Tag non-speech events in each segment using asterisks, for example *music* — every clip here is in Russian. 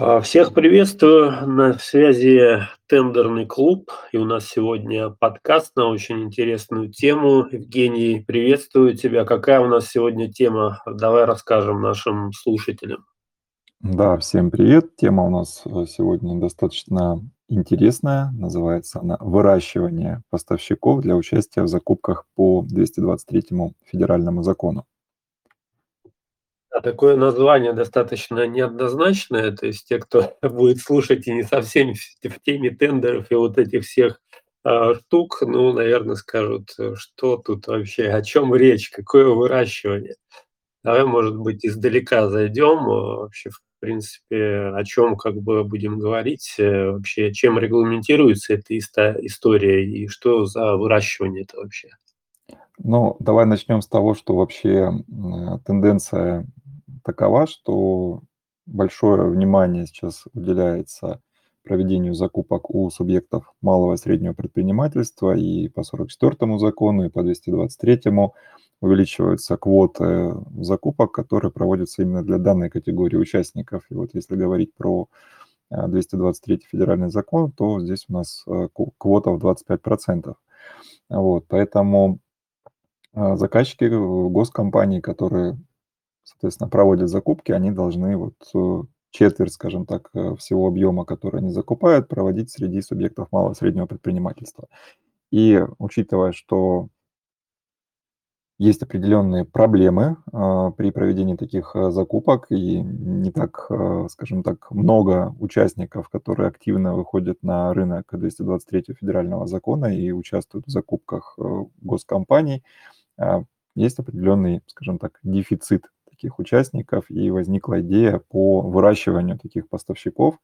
А, всех приветствую. На связи "Тендерный клуб", и у нас сегодня подкаст на очень интересную тему. Евгений, приветствую тебя. Какая у нас сегодня тема? Давай расскажем нашим слушателям. Да, всем привет. Тема у нас, э, сегодня достаточно интересная. Называется она "Выращивание поставщиков для участия в закупках по 223 федеральному закону". А такое название достаточно неоднозначное. То есть те, кто *laughs* будет слушать и не совсем в теме тендеров и вот этих всех, а, штук, ну, наверно, скажут: э, "Что тут вообще, о чём речь, какое выращивание?" Давай, может быть, издалека зайдём. А, вообще, в принципе, о чём как бы будем говорить, э, вообще, чем регламентируется эта история и что за выращивание это вообще? Ну, давай начнем с того, что вообще, м, тенденция такова, что большое внимание сейчас уделяется проведению закупок у субъектов малого и среднего предпринимательства. И по 44 закону, и по 223 увеличиваются квоты закупок, которые проводятся именно для данной категории участников. И вот если говорить про, а, 223 федеральный закон, то здесь у нас, ко квота в 25 Вот, поэтому, а, заказчики, э, госкомпании, которые соответственно, проводят закупки, они должны вот, э, четверть, скажем так, э, всего объема, который они закупают, проводить среди субъектов малого и среднего предпринимательства. И учитывая, что есть определенные проблемы, а, при проведении таких, а, закупок, и не так, а, скажем так, много участников, которые активно выходят на рынок 223 федерального закона и участвуют в закупках, э, госкомпаний, есть определенный, скажем так, дефицит таких участников, и возникла идея по выращиванию таких поставщиков,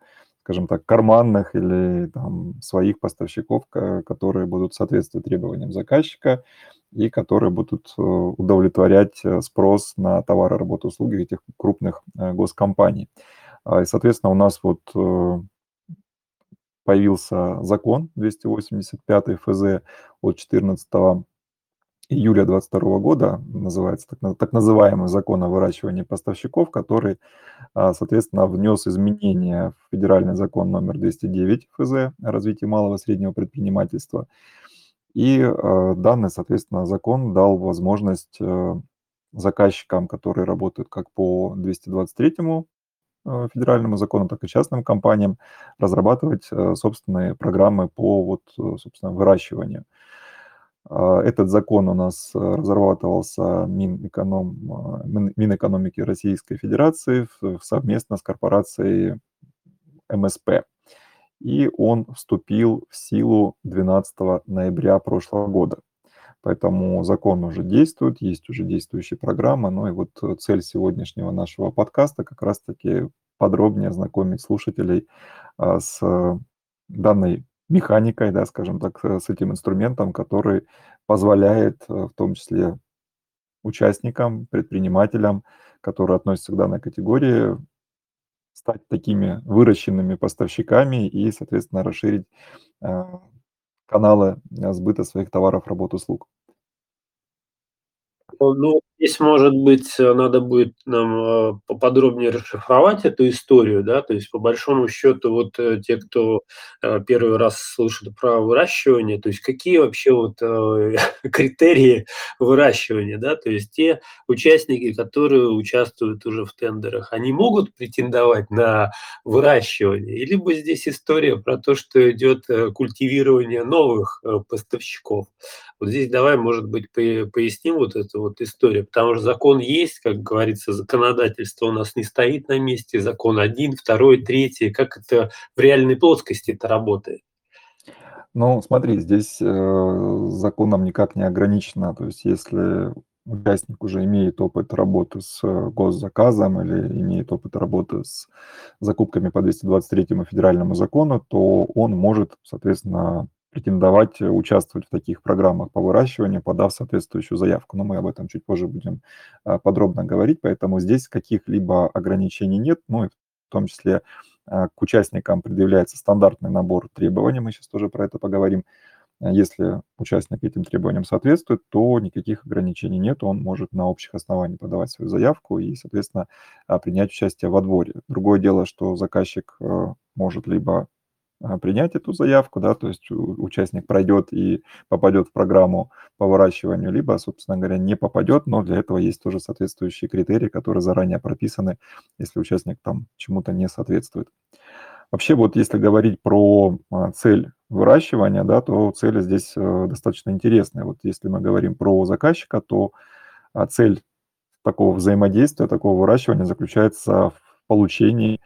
скажем так, карманных или там своих поставщиков, которые будут соответствовать требованиям заказчика и которые будут, э, удовлетворять, э, спрос на товары, работу, услуги этих крупных, э, госкомпаний. А, и, соответственно, у нас вот, появился закон 285 ФЗ от 14 июля 22 года, называется так так называемый закон о выращивании поставщиков, который, а, соответственно, внес изменения в федеральный закон номер 209 ФЗ о развитии малого и среднего предпринимательства. И, а, данный, соответственно, закон дал возможность, э, заказчикам, которые работают как по 223, э, федеральному закону, так и частным компаниям, разрабатывать, э, собственные программы по вот, собственно, выращиванию. А, этот закон у нас э, разрабатывался Минэконом а, Мин Минэкономики Российской Федерации совместно с корпорацией МСП. И он вступил в силу 12 ноября прошлого года. Поэтому закон уже действует, есть уже действующая программа. Ну и вот цель сегодняшнего нашего подкаста как раз таки подробнее ознакомить слушателей, а, с данной механикой, да, скажем так, э, с этим инструментом, который позволяет, э, в том числе участникам, предпринимателям, которые относятся к данной категории, стать такими выращенными поставщиками и, соответственно, расширить, а, каналы, сбыта своих товаров, работ, услуг. Ну, здесь, может быть, э, надо будет нам, а, поподробнее расшифровать эту историю, да. То есть, по большому счету, вот, э, те, кто, первый раз слышит про выращивание, то есть какие вообще вот, э, *laughs* критерии выращивания, да? То есть те участники, которые участвуют уже в тендерах, они могут претендовать на выращивание? Либо здесь история про то, что идет, культивирование новых, поставщиков? Вот здесь давай, может быть, поясним вот эту вот историю, потому что закон есть, как говорится, законодательство у нас не стоит на месте, закон один, второй, третий. Как это в реальной плоскости это работает? Ну, смотри, здесь, э, законом никак не ограничено. То есть если участник уже имеет опыт работы с госзаказом или имеет опыт работы с закупками по 223 федеральному закону, то он может, соответственно, претендовать, э, участвовать в таких программах по выращиванию, подав соответствующую заявку. Но мы об этом чуть позже будем, а, подробно говорить, поэтому здесь каких-либо ограничений нет. Ну и в том числе, а, к участникам предъявляется стандартный набор требований, мы сейчас тоже про это поговорим. Если участник этим требованиям соответствует, то никаких ограничений нет, он может на общих основаниях подавать свою заявку и, соответственно, принять участие в отборе. Другое дело, что заказчик может либо а, принять эту заявку, да, то есть участник пройдет и попадет в программу по выращиванию, либо, собственно говоря, не попадет, но для этого есть тоже соответствующие критерии, которые заранее прописаны, если участник там чему-то не соответствует. Вообще, вот если говорить про а, цель выращивания, да, то цель здесь э, достаточно интересная. Вот если мы говорим про заказчика, то а, цель такого взаимодействия, такого выращивания заключается в получении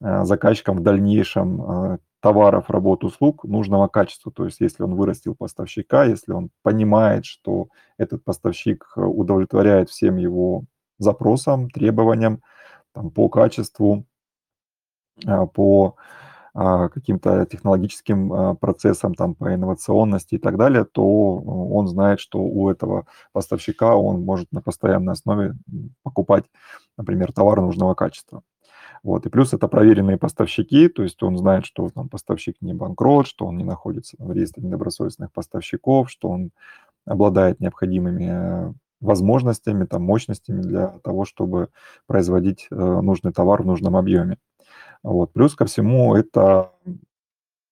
заказчиком в дальнейшем товаров, работ, услуг нужного качества. То есть если он вырастил поставщика, если он понимает, что этот поставщик э, удовлетворяет всем его запросам, требованиям там, по качеству, а, по а, каким-то технологическим а, процессам, там, по инновационности и так далее, то он знает, что у этого поставщика он может на постоянной основе покупать, например, товар нужного качества. Вот. И плюс это проверенные поставщики, то есть он знает, что там поставщик не банкрот, что он не находится в реестре недобросовестных поставщиков, что он обладает необходимыми э, возможностями, там, мощностями для того, чтобы производить э, нужный товар в нужном объеме. Вот. Плюс ко всему это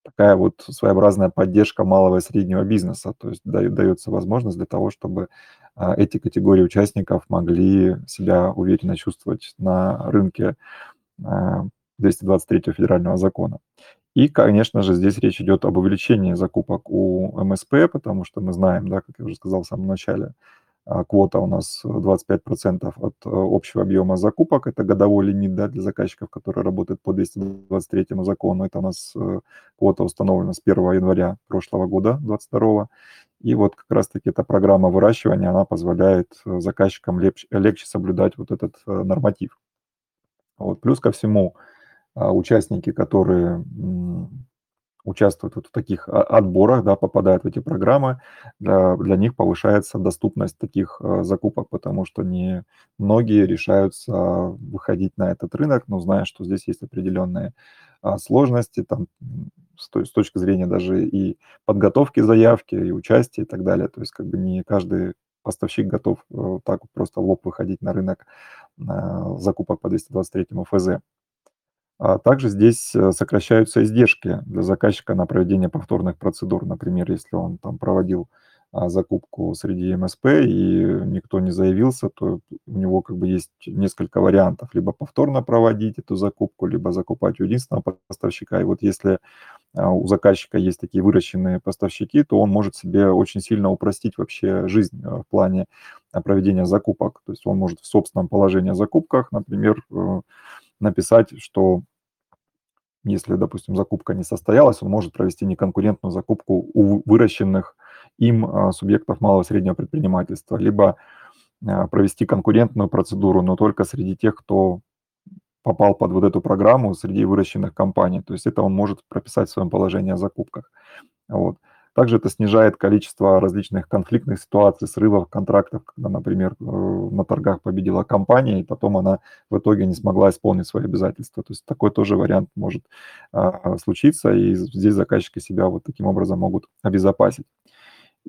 такая вот своеобразная поддержка малого и среднего бизнеса, то есть дается возможность для того, чтобы а, эти категории участников могли себя уверенно чувствовать на рынке 223 федерального закона. И, конечно же, здесь речь идет об увеличении закупок у МСП, потому что мы знаем, да, как я уже сказал в самом начале, а, квота у нас 25% от э, общего объема закупок. Это годовой лимит да, для заказчиков, которые работают по 223 закону. Это у нас э, квота установлена с 1 января прошлого года, 2022. И вот как раз-таки эта программа выращивания, она позволяет э, заказчикам легче, легче соблюдать вот этот норматив. Вот. Плюс ко всему, а, участники, которые участвуют вот в таких отборах, да, попадают в эти программы, для, для них повышается доступность таких а, закупок, потому что не многие решаются выходить на этот рынок, но зная, что здесь есть определенные а, сложности, там, с, с точки зрения даже и подготовки заявки, и участия и так далее. То есть как бы не каждый поставщик готов э, так просто в лоб выходить на рынок закупок по 223 ФЗ. А также здесь э, сокращаются издержки для заказчика на проведение повторных процедур. Например, если он там проводил а, закупку среди МСП и никто не заявился, то у него как бы есть несколько вариантов. Либо повторно проводить эту закупку, либо закупать у единственного поставщика. И вот если у заказчика есть такие выращенные поставщики, то он может себе очень сильно упростить вообще жизнь э, в плане э, проведения закупок. То есть он может в собственном положении о закупках, например, э, написать, что если, допустим, закупка не состоялась, он может провести неконкурентную закупку у выращенных им а, субъектов малого и среднего предпринимательства, либо провести конкурентную процедуру, но только среди тех, кто попал под вот эту программу среди выращенных компаний. То есть это он может прописать в своем положении о закупках. Вот. Также это снижает количество различных конфликтных ситуаций, срывов контрактов, когда, например, э, на торгах победила компания, и потом она в итоге не смогла исполнить свои обязательства. То есть такой тоже вариант может а, случиться, и здесь заказчики себя вот таким образом могут обезопасить.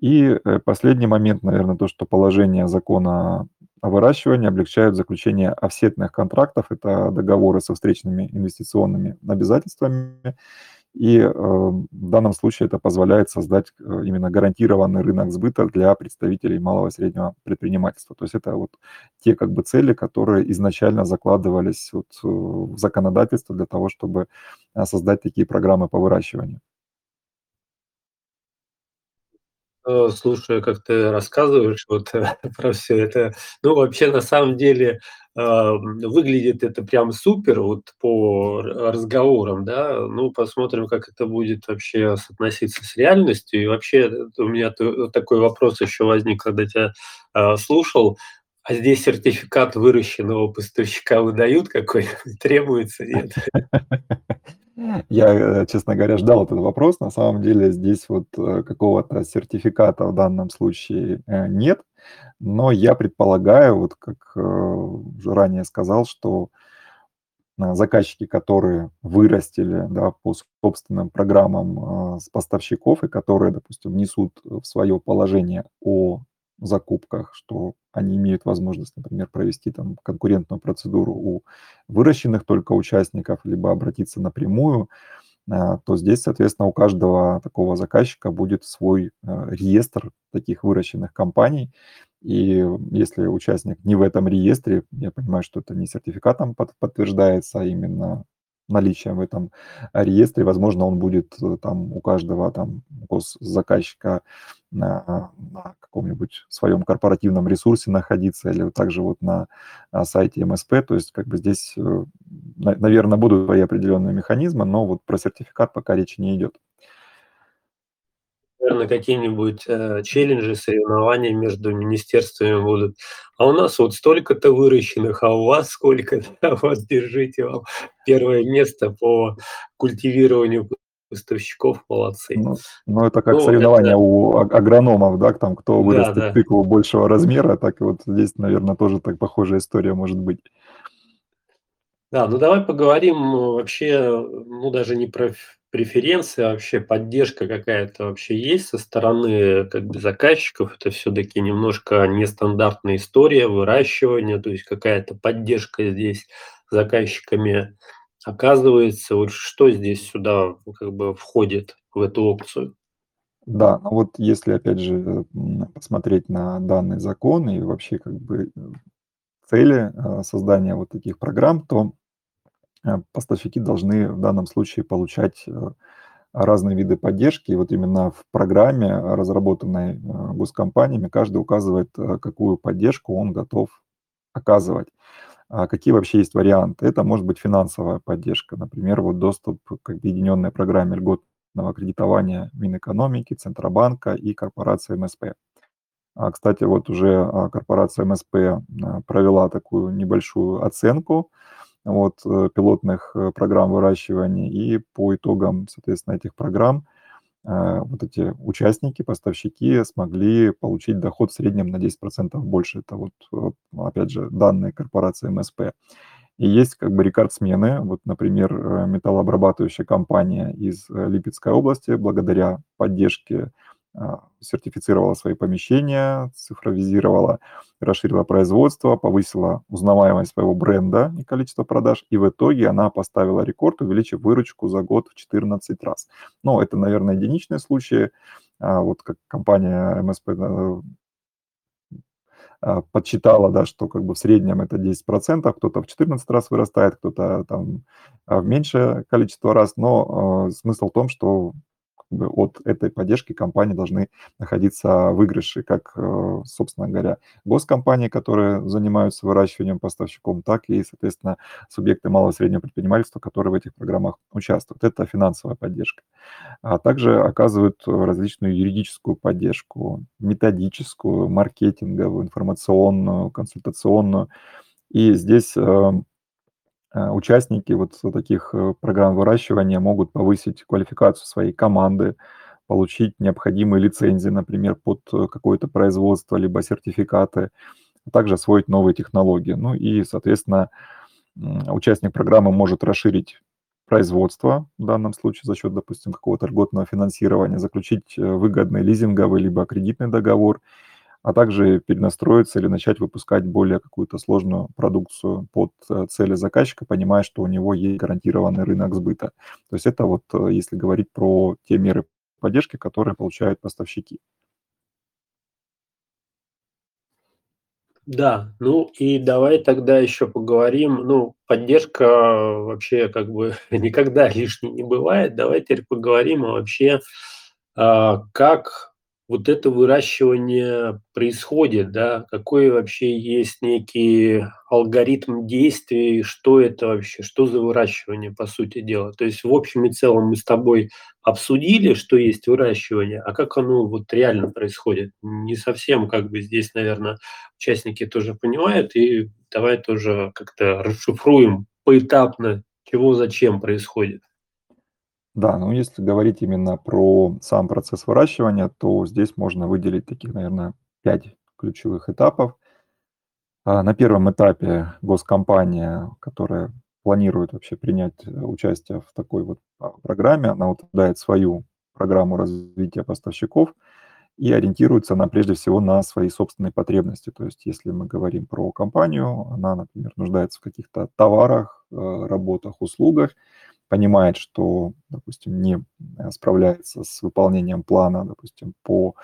И э, последний момент, наверное, то, что положение закона о выращивании облегчают заключение офсетных контрактов, это договоры со встречными инвестиционными обязательствами, и э, в данном случае это позволяет создать э, именно гарантированный рынок сбыта для представителей малого и среднего предпринимательства. То есть это вот те как бы цели, которые изначально закладывались вот э, в законодательство для того, чтобы создать такие программы по выращиванию. Э, слушая, как ты рассказываешь вот *laughs* про все это, ну, вообще, на самом деле, а, выглядит это прям супер вот по разговорам, да. Ну, посмотрим, как это будет вообще соотноситься с реальностью. И вообще у меня такой вопрос еще возник, когда тебя а, слушал. А здесь сертификат выращенного поставщика выдают какой? *laughs* Требуется, нет? *laughs* Я, э, честно говоря, ждал этот вопрос. На самом деле здесь вот э, какого-то сертификата в данном случае э, нет, но я предполагаю, вот как уже ранее сказал, что заказчики, которые вырастили, да, по собственным программам, с поставщиков и которые, допустим, несут в свое положение о закупках, что они имеют возможность, например, провести там конкурентную процедуру у выращенных только участников, либо обратиться напрямую, а, то здесь, соответственно, у каждого такого заказчика будет свой а, реестр таких выращенных компаний. И если участник не в этом реестре, я понимаю, что это не сертификатом подтверждается, а именно наличием в этом реестре. Возможно, он будет э, там у каждого там госзаказчика на, на каком-нибудь своем корпоративном ресурсе находиться или также вот на, сайте МСП. То есть как бы здесь, э, наверное, будут свои определенные механизмы, но вот про сертификат пока речи не идет наверное, какие-нибудь э, челленджи, соревнования между министерствами будут. А у нас вот столько-то выращенных, а у вас сколько-то, *laughs* вот держите вам первое место по культивированию поставщиков, молодцы. Ну, ну это как ну, соревнования это... у агрономов, да, там кто вырастет да, да. тыкву большего размера, так и вот здесь, наверное, тоже так похожая история может быть. Да, ну давай поговорим э, вообще, ну даже не про преференции, а вообще поддержка какая-то вообще есть со стороны как бы заказчиков. Это все-таки немножко нестандартная история выращивания, то есть какая-то поддержка здесь заказчиками оказывается. Вот что здесь сюда как бы входит в эту опцию? Да, ну вот если опять же посмотреть на данный закон и вообще как бы э, цели э, создания вот таких программ, то э, поставщики должны в данном случае получать э, разные виды поддержки. И вот именно в программе, разработанной госкомпаниями, каждый указывает, какую поддержку он готов оказывать. А какие вообще есть варианты? Это может быть финансовая поддержка, например, вот доступ к объединенной программе льготного кредитования Минэкономики, Центробанка и корпорации МСП. А, кстати, вот уже а, корпорация МСП провела такую небольшую оценку вот, э, пилотных э, программ выращивания, и по итогам, соответственно, этих программ вот эти участники, поставщики смогли получить доход в среднем на 10% больше. Это вот, э, опять же, данные корпорации МСП. И есть как бы рекордсмены. Вот, например, металлообрабатывающая компания из Липецкой области благодаря поддержке сертифицировала свои помещения, цифровизировала, расширила производство, повысила узнаваемость своего бренда и количество продаж, и в итоге она поставила рекорд, увеличив выручку за год в 14 раз. Ну, это, наверное, единичные случаи. А вот как компания МСП э, а, подсчитала, да, что как бы в среднем это 10%, кто-то в 14 раз вырастает, кто-то там в меньшее количество раз, но э, смысл в том, что от этой поддержки компании должны находиться выигрыши, как, э, собственно говоря, госкомпании, которые занимаются выращиванием поставщиком, так и, соответственно, субъекты малого и среднего предпринимательства, которые в этих программах участвуют. Это финансовая поддержка. А также оказывают различную юридическую поддержку, методическую, маркетинговую, информационную, консультационную. И здесь Э, участники вот таких э, программ выращивания могут повысить квалификацию своей команды, получить необходимые лицензии, например, под э, какое-то производство, либо сертификаты, а также освоить новые технологии. Ну и, соответственно, участник программы может расширить производство, в данном случае за счет, допустим, какого-то льготного финансирования, заключить выгодный лизинговый либо кредитный договор – а также перенастроиться или начать выпускать более какую-то сложную продукцию под э, цели заказчика, понимая, что у него есть гарантированный рынок сбыта. То есть это вот э, если говорить про те меры поддержки, которые получают поставщики. Да, ну и давай тогда еще поговорим. Ну, поддержка вообще как бы *laughs* никогда лишней не бывает. Давай теперь поговорим вообще, как вот это выращивание происходит, да, какой вообще есть некий алгоритм действий, что это вообще, что за выращивание, по сути дела. То есть в общем и целом мы с тобой обсудили, что есть выращивание, а как оно вот реально происходит. Не совсем как бы здесь, наверное, участники тоже понимают, и давай тоже как-то расшифруем поэтапно, чего зачем происходит. Да, ну если говорить именно про сам процесс выращивания, то здесь можно выделить таких, наверное, 5 ключевых этапов. А, на первом этапе госкомпания, которая планирует вообще принять участие в такой вот программе, она утверждает свою программу развития поставщиков и ориентируется она прежде всего на свои собственные потребности. То есть если мы говорим про компанию, она, например, нуждается в каких-то товарах, работах, услугах, понимает, что, допустим, не справляется с выполнением плана, допустим, по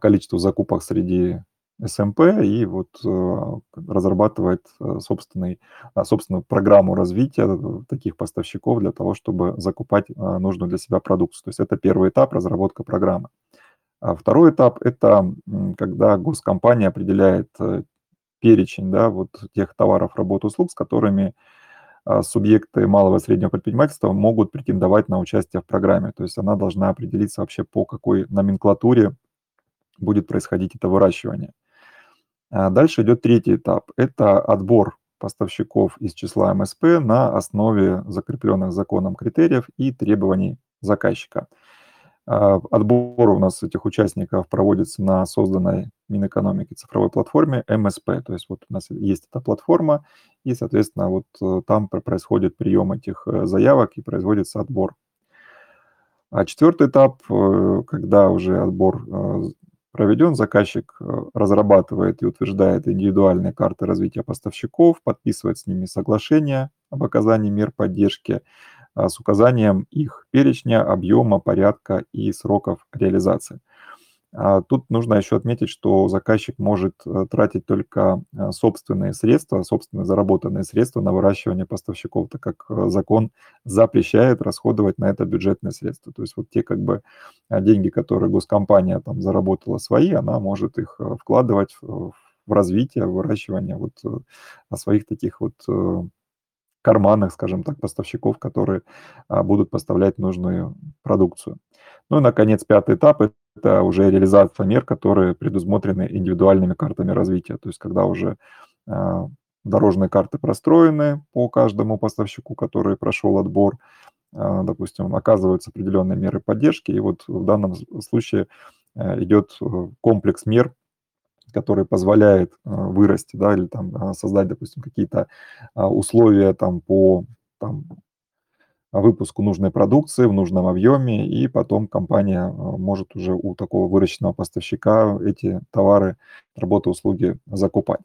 количеству закупок среди СМП и вот э, разрабатывает э, собственный, а, собственную программу развития э, таких поставщиков для того, чтобы закупать нужную для себя продукцию. То есть это первый этап разработка программы. А второй этап – это когда госкомпания определяет перечень да, вот тех товаров, работ, услуг, с которыми а, субъекты малого и среднего предпринимательства могут претендовать на участие в программе. То есть она должна определиться вообще по какой номенклатуре будет происходить это выращивание. А дальше идет третий этап. Это отбор поставщиков из числа МСП на основе закрепленных законом критериев и требований заказчика. А, отбор у нас этих участников проводится на созданной Минэкономики цифровой платформе МСП. То есть вот у нас есть эта платформа, и, соответственно, вот э, там происходит прием этих э, заявок и производится отбор. А четвертый этап, э, когда уже отбор проведен, заказчик разрабатывает и утверждает индивидуальные карты развития поставщиков, подписывает с ними соглашение об оказании мер поддержки с указанием их перечня, объема, порядка и сроков реализации. А тут нужно еще отметить, что заказчик может э, тратить только э, собственные средства, собственные заработанные средства на выращивание поставщиков, так как э, закон запрещает расходовать на это бюджетные средства. То есть вот те как бы деньги, которые госкомпания там заработала свои, она может их вкладывать в развитие, в выращивание вот своих таких вот карманных, скажем так, поставщиков, которые а, будут поставлять нужную продукцию. Ну и, наконец, пятый этап – это уже реализация мер, которые предусмотрены индивидуальными картами развития. То есть когда уже а, дорожные карты простроены по каждому поставщику, который прошел отбор, а, допустим, оказываются определенные меры поддержки, и вот в данном случае идет э, комплекс мер который позволяет а, вырасти, да, или там а, создать, допустим, какие-то а, условия там по там, выпуску нужной продукции в нужном объеме, и потом компания может уже у такого выращенного поставщика эти товары, работы, услуги закупать.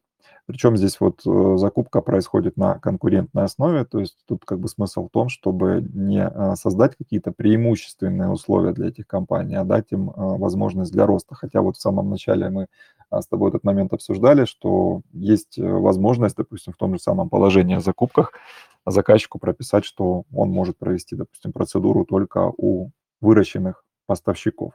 Причем здесь вот э, закупка происходит на конкурентной основе, то есть тут как бы смысл в том, чтобы не а, создать какие-то преимущественные условия для этих компаний, а дать им возможность для роста. Хотя вот в самом начале мы с тобой этот момент обсуждали, что есть э, возможность, допустим, в том же самом положении о закупках заказчику прописать, что он может провести, допустим, процедуру только у выращенных поставщиков.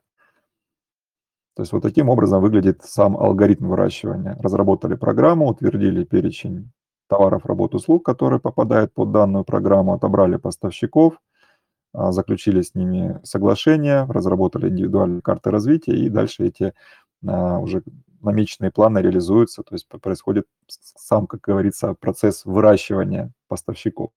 То есть вот таким образом выглядит сам алгоритм выращивания. Разработали программу, утвердили перечень товаров, работ, услуг, которые попадают под данную программу, отобрали поставщиков, а, заключили с ними соглашение, разработали индивидуальные карты развития, и дальше эти а, уже намеченные планы реализуются, то есть происходит сам, как говорится, процесс выращивания поставщиков.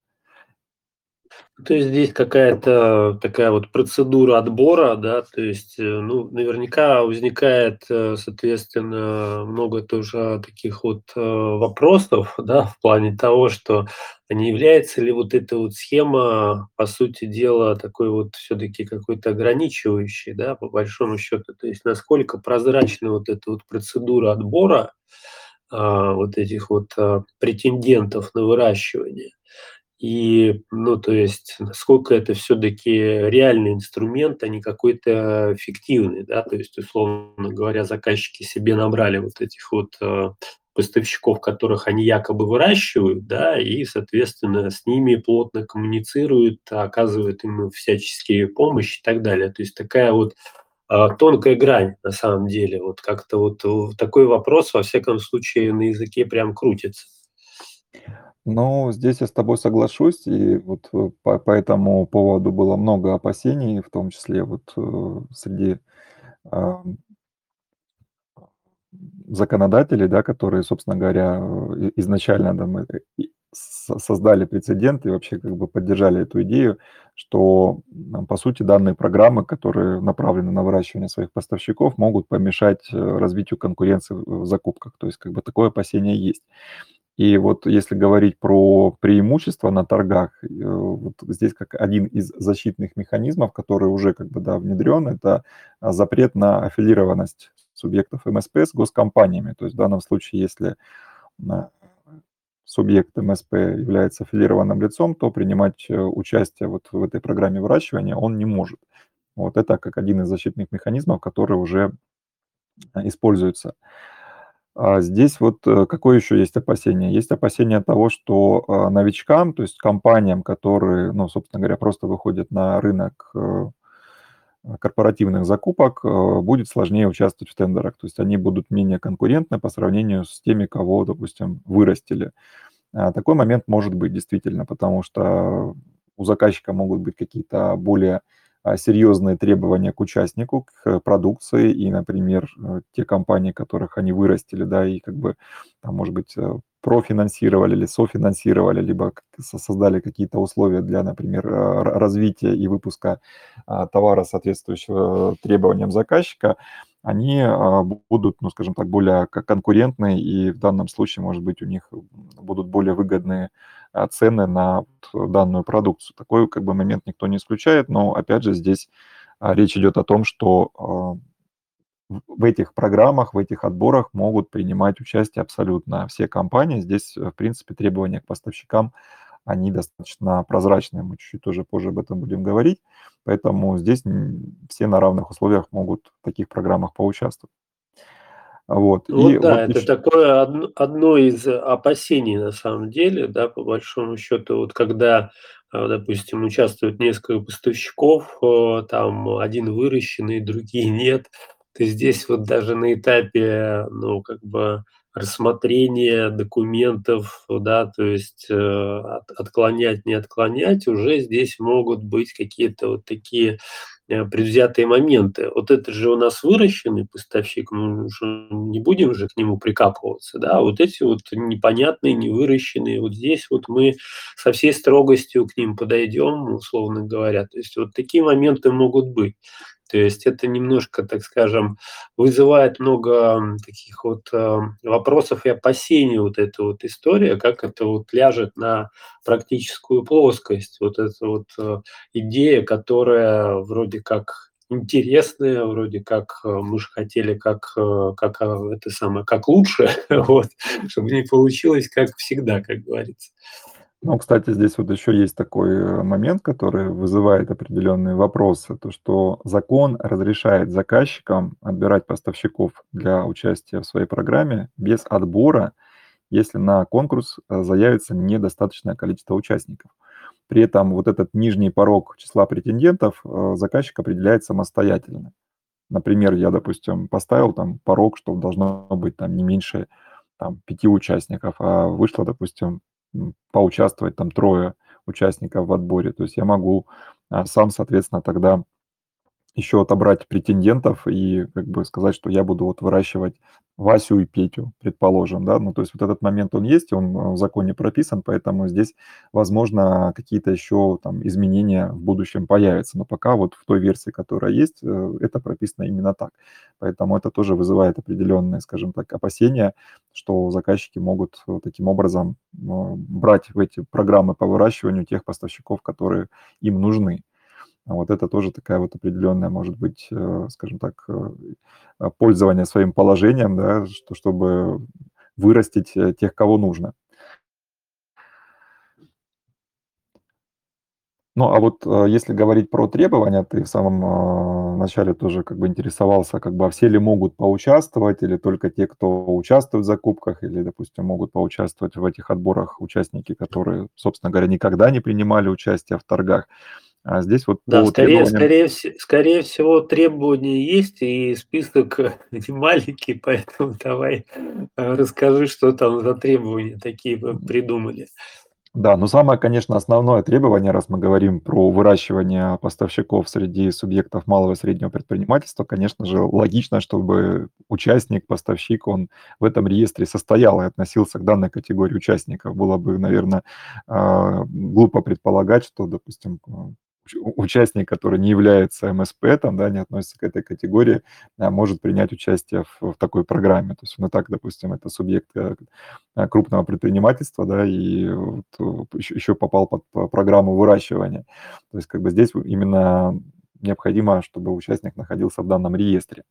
То есть здесь какая-то такая вот процедура отбора, да, то есть, э, ну, наверняка возникает, э, соответственно, много тоже таких вот э, вопросов, *laughs* да, в плане того, что не является ли вот эта вот схема, по сути дела, такой вот все-таки какой-то ограничивающей, да, по большому счету, то есть насколько прозрачна вот эта вот процедура отбора а, вот этих вот а, претендентов на выращивание, и, ну, то есть, насколько это все-таки реальный инструмент, а не какой-то фиктивный, да, то есть, условно говоря, заказчики себе набрали вот этих вот э, поставщиков, которых они якобы выращивают, да, и, соответственно, с ними плотно коммуницируют, оказывают им всяческие помощь и так далее. То есть такая вот э, тонкая грань на самом деле. Вот как-то вот такой вопрос, во всяком случае, на языке прям крутится. Ну, здесь я с тобой соглашусь, и вот э, по, по этому поводу было много опасений, в том числе вот э, среди э, законодателей, да, которые, собственно говоря, э, изначально да, мы создали прецедент и вообще как бы поддержали эту идею, что, по сути, данные программы, которые направлены на выращивание своих поставщиков, могут помешать развитию конкуренции в закупках. То есть как бы такое опасение есть. И вот если говорить про преимущества на торгах, э, вот здесь как один из защитных механизмов, который уже как бы, да, внедрен, это а, запрет на аффилированность субъектов МСП с госкомпаниями. То есть в данном случае, если а, субъект МСП является аффилированным лицом, то принимать э, участие вот в этой программе выращивания он не может. Вот это как один из защитных механизмов, который уже а, используется. А здесь вот э, какое еще есть опасение? Есть опасение того, что а, новичкам, то есть компаниям, которые, ну, собственно говоря, просто выходят на рынок э, корпоративных закупок, э, будет сложнее участвовать в тендерах. То есть они будут менее конкурентны по сравнению с теми, кого, допустим, вырастили. Такой момент может быть действительно, потому что у заказчика могут быть какие-то более а, серьезные требования к участнику, к продукции, и, например, э, те компании, которых они вырастили, да, и как бы, там, может быть, э, профинансировали или софинансировали, либо создали какие-то условия для, например, э, развития и выпуска а, товара, соответствующего требованиям заказчика, они а, будут, ну, скажем так, более конкурентны, и в данном случае, может быть, у них будут более выгодные а, цены на данную продукцию. Такой как бы момент никто не исключает, но опять же здесь а, речь идет о том, что в этих программах, в этих отборах могут принимать участие абсолютно все компании. Здесь, в принципе, требования к поставщикам, они достаточно прозрачные. Мы чуть-чуть тоже позже об этом будем говорить. Поэтому здесь все на равных условиях могут в таких программах поучаствовать. Вот. Вот и да, вот это еще... такое одно, одно из опасений на самом деле, да, по большому счету, вот когда, а, допустим, участвуют несколько поставщиков, там один выращенный, другие *laughs* нет, то здесь вот даже на этапе, ну, как бы рассмотрения документов, да, то есть э, от, отклонять, не отклонять, уже здесь могут быть какие-то вот такие Э, предвзятые моменты. Вот это же у нас выращенный поставщик, мы уже не будем же к нему прикапываться, да, вот эти вот непонятные, невыращенные, вот здесь вот мы со всей строгостью к ним подойдем, условно говоря. То есть вот такие моменты могут быть. То есть это немножко, так скажем, вызывает много таких вот э, вопросов и опасений вот эта вот история, как это вот ляжет на практическую плоскость. Вот эта вот э, идея, которая вроде как интересная, вроде как э, мы же хотели как, как это самое, как лучше, *laughs* вот, чтобы не получилось как всегда, как говорится. Ну, кстати, здесь вот еще есть такой э, момент, который вызывает определенные вопросы, то что закон разрешает заказчикам отбирать поставщиков для участия в своей программе без отбора, если на конкурс э, заявится недостаточное количество участников. При этом вот этот нижний порог числа претендентов э, заказчик определяет самостоятельно. Например, я, допустим, поставил там порог, что должно быть там не меньше там, пяти участников, а вышло, допустим, поучаствовать там трое участников в отборе. То есть я могу а, сам, соответственно, тогда еще отобрать претендентов и как бы сказать, что я буду вот выращивать Васю и Петю, предположим, да, ну, то есть вот этот момент он есть, он э, в законе прописан, поэтому здесь, возможно, какие-то еще там изменения в будущем появятся, но пока вот в той версии, которая есть, э, это прописано именно так, поэтому это тоже вызывает определенные, скажем так, опасения, что заказчики могут таким образом брать в эти программы по выращиванию тех поставщиков, которые им нужны. Вот это тоже такая вот определенная, может быть, э, скажем так, э, э, пользование своим положением, да, что, чтобы вырастить тех, кого нужно. Ну, а вот если говорить про требования, ты в самом начале тоже как бы интересовался, как бы, а все ли могут поучаствовать, или только те, кто участвует в закупках, или, допустим, могут поучаствовать в этих отборах участники, которые, собственно говоря, никогда не принимали участие в торгах. А здесь вот да, скорее, требованиям... скорее, скорее всего требования есть, и список *laughs* не маленький, поэтому давай э, расскажи, что там за требования такие вы придумали. Да, но самое, конечно, основное требование, раз мы говорим про выращивание поставщиков среди субъектов малого и среднего предпринимательства, конечно же, логично, чтобы участник, поставщик, он в этом реестре состоял и относился к данной категории участников. Было бы, наверное, а, глупо предполагать, что, допустим, участник, который не является МСП, там, да, не относится к этой категории, а, может принять участие в, в такой программе. То есть, ну так, допустим, это субъект э, а, крупного предпринимательства, да, и вот еще, еще попал под программу выращивания. То есть, как бы здесь именно необходимо, чтобы участник находился в данном реестре.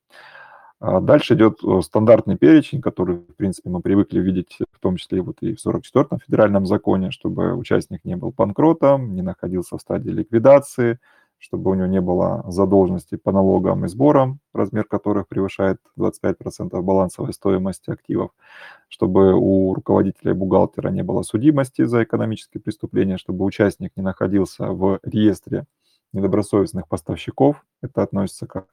А дальше идет э, стандартный перечень, который, в принципе, мы привыкли видеть, в том числе вот и в 44-м федеральном законе, чтобы участник не был банкротом, не находился в стадии ликвидации, чтобы у него не было задолженности по налогам и сборам, размер которых превышает 25% балансовой стоимости активов, чтобы у руководителя и бухгалтера не было судимости за экономические преступления, чтобы участник не находился в реестре недобросовестных поставщиков. Это относится как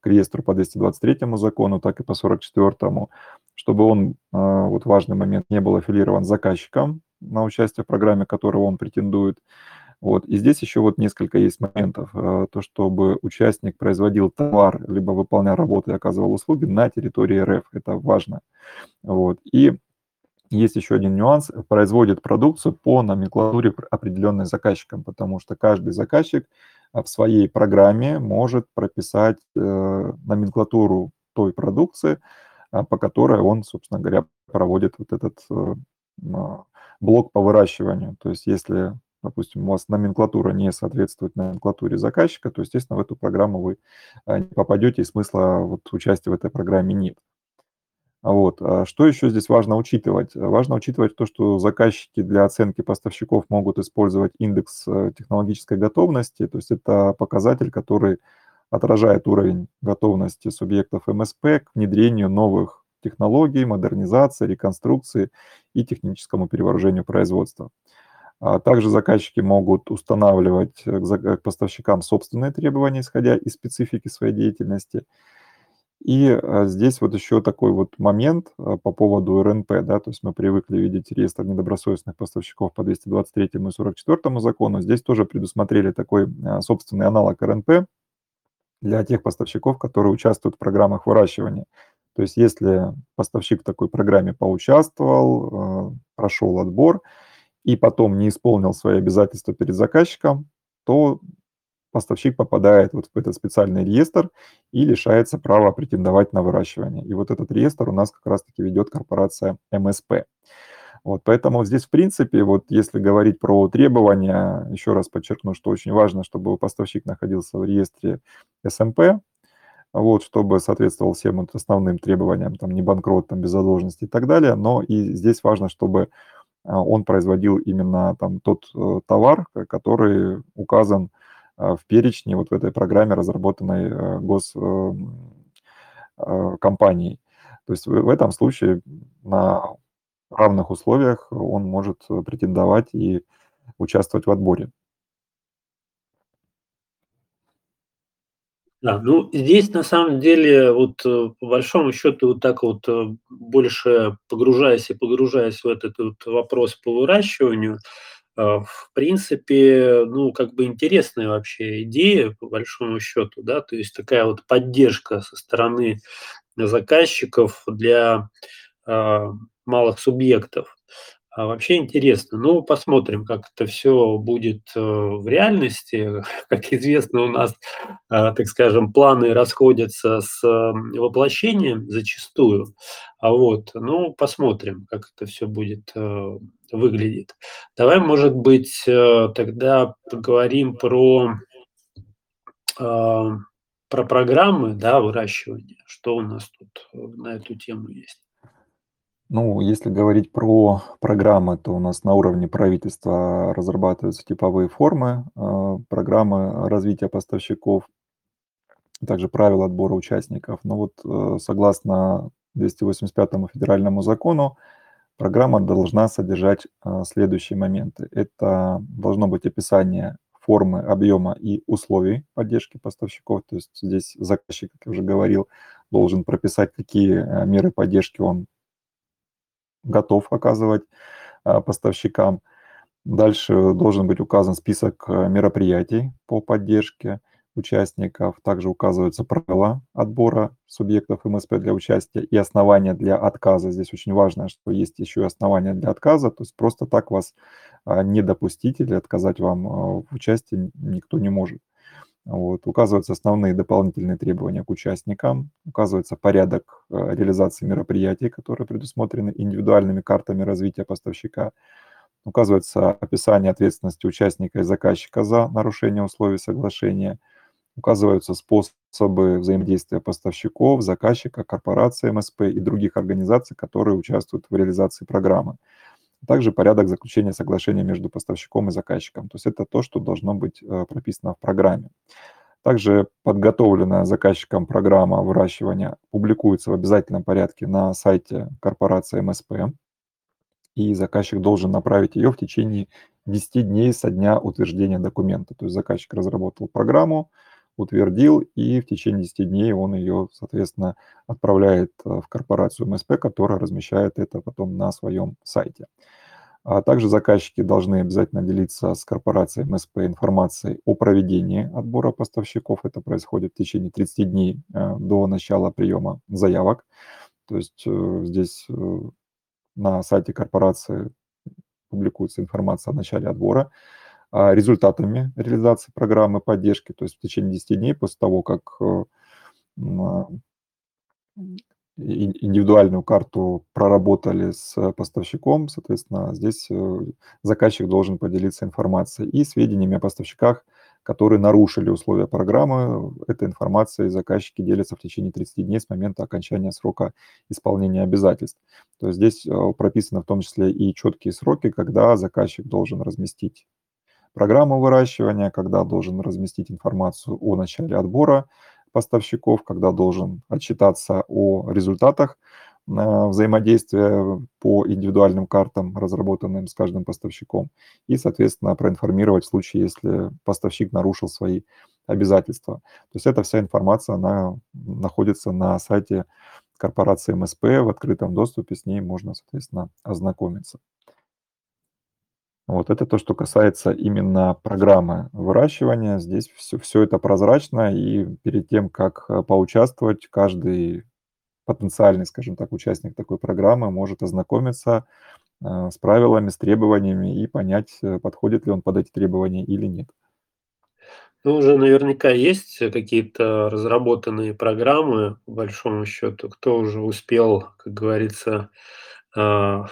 к реестру по 223 закону, так и по 44, чтобы он, а, вот важный момент, не был аффилирован заказчиком на участие в программе, которого он претендует. Вот. И здесь еще вот несколько есть моментов. А, то, чтобы участник производил товар, либо выполнял работу и оказывал услуги на территории РФ. Это важно. Вот. И есть еще один нюанс. Производит продукцию по номенклатуре, определенной заказчиком, потому что каждый заказчик в своей программе может прописать э, номенклатуру той продукции, а, по которой он, собственно говоря, проводит вот этот э, а, блок по выращиванию. То есть если, допустим, у вас номенклатура не соответствует номенклатуре заказчика, то, естественно, в эту программу вы а, не попадете, и смысла вот участия в этой программе нет. Вот. А что еще здесь важно учитывать? Важно учитывать то, что заказчики для оценки поставщиков могут использовать индекс э, технологической готовности, то есть это показатель, который отражает уровень готовности субъектов МСП к внедрению новых технологий, модернизации, реконструкции и техническому перевооружению производства. А также заказчики могут устанавливать к поставщикам собственные требования, исходя из специфики своей деятельности – и а, здесь вот еще такой вот момент а, по поводу РНП, да, то есть мы привыкли видеть реестр недобросовестных поставщиков по 223 и 44 закону. Здесь тоже предусмотрели такой а, собственный аналог РНП для тех поставщиков, которые участвуют в программах выращивания. То есть если поставщик в такой программе поучаствовал, прошел отбор и потом не исполнил свои обязательства перед заказчиком, то поставщик попадает вот в этот специальный реестр и лишается права претендовать на выращивание. И вот этот реестр у нас как раз-таки ведет корпорация МСП. Вот, поэтому здесь, в принципе, вот если говорить про требования, еще раз подчеркну, что очень важно, чтобы поставщик находился в реестре СМП, вот, чтобы соответствовал всем вот основным требованиям, там, не банкрот, там, без задолженности и так далее, но и здесь важно, чтобы а, он производил именно там тот э, товар, который указан в перечне вот в этой программе, разработанной э, госкомпанией. Э, То есть в этом случае на равных условиях он может претендовать и участвовать в отборе. Да, ну здесь на самом деле вот э, по большому счету вот так вот больше погружаясь и погружаясь в этот вот вопрос по выращиванию, а, в принципе, ну, как бы интересная вообще идея, по большому счету, да, то есть такая вот поддержка со стороны заказчиков для э, малых субъектов. А вообще интересно. Ну, посмотрим, как это все будет э, в реальности. *laughs* Как известно, у нас, так скажем, планы расходятся с э, воплощением зачастую. А вот, ну, посмотрим, как это все будет выглядит. Давай, может быть, тогда поговорим про про программы да, выращивания. Что у нас тут на эту тему есть? Ну, если говорить про программы, то у нас на уровне правительства разрабатываются типовые формы э, программы развития поставщиков, также правила отбора участников. Но вот э, согласно 285 федеральному закону, программа должна содержать э, следующие моменты. Это должно быть описание формы, объема и условий поддержки поставщиков. То есть здесь заказчик, как я уже говорил, должен прописать, какие меры поддержки он готов оказывать поставщикам. Дальше должен быть указан список э, мероприятий по поддержке. Участников. Также указываются правила отбора субъектов МСП для участия и основания для отказа. Здесь очень важно, что есть еще и основания для отказа, то есть просто так вас а, не допустить или отказать вам а, в участии никто не может. Вот. Указываются основные дополнительные требования к участникам, указывается порядок а, реализации мероприятий, которые предусмотрены индивидуальными картами развития поставщика, указывается описание ответственности участника и заказчика за нарушение условий соглашения, указываются способы взаимодействия поставщиков, заказчика, корпорации МСП и других организаций, которые участвуют в реализации программы. Также порядок заключения соглашения между поставщиком и заказчиком. То есть это то, что должно быть э, прописано в программе. Также подготовленная заказчиком программа выращивания публикуется в обязательном порядке на сайте корпорации МСП и заказчик должен направить ее в течение 10 дней со дня утверждения документа. То есть заказчик разработал программу, утвердил, и в течение 10 дней он ее, соответственно, отправляет э, в корпорацию МСП, которая размещает это потом на своем сайте. А также заказчики должны обязательно делиться с корпорацией МСП информацией о проведении отбора поставщиков. Это происходит в течение 30 дней э, до начала приема заявок. То есть э, здесь на сайте корпорации публикуется информация о начале отбора, результатами реализации программы поддержки, то есть в течение 10 дней после того, как э, индивидуальную карту проработали с поставщиком, соответственно, здесь э, заказчик должен поделиться информацией и сведениями о поставщиках, которые нарушили условия программы. Эта информация заказчики делятся в течение 30 дней с момента окончания срока исполнения обязательств. То есть здесь э, прописаны в том числе и четкие сроки, когда заказчик должен разместить программу выращивания, когда должен разместить информацию о начале отбора поставщиков, когда должен отчитаться о результатах взаимодействия по индивидуальным картам, разработанным с каждым поставщиком, и, соответственно, проинформировать в случае, если поставщик нарушил свои обязательства. То есть эта вся информация, она находится на сайте корпорации МСП в открытом доступе, с ней можно, соответственно, ознакомиться. Вот это то, что касается именно программы выращивания. Здесь все, все это прозрачно, и перед тем, как э, поучаствовать, каждый потенциальный, скажем так, участник такой программы может ознакомиться э, с правилами, с требованиями и понять, э, подходит ли он под эти требования или нет. Ну, уже наверняка есть какие-то разработанные программы, по большому счету, кто уже успел, как говорится, э,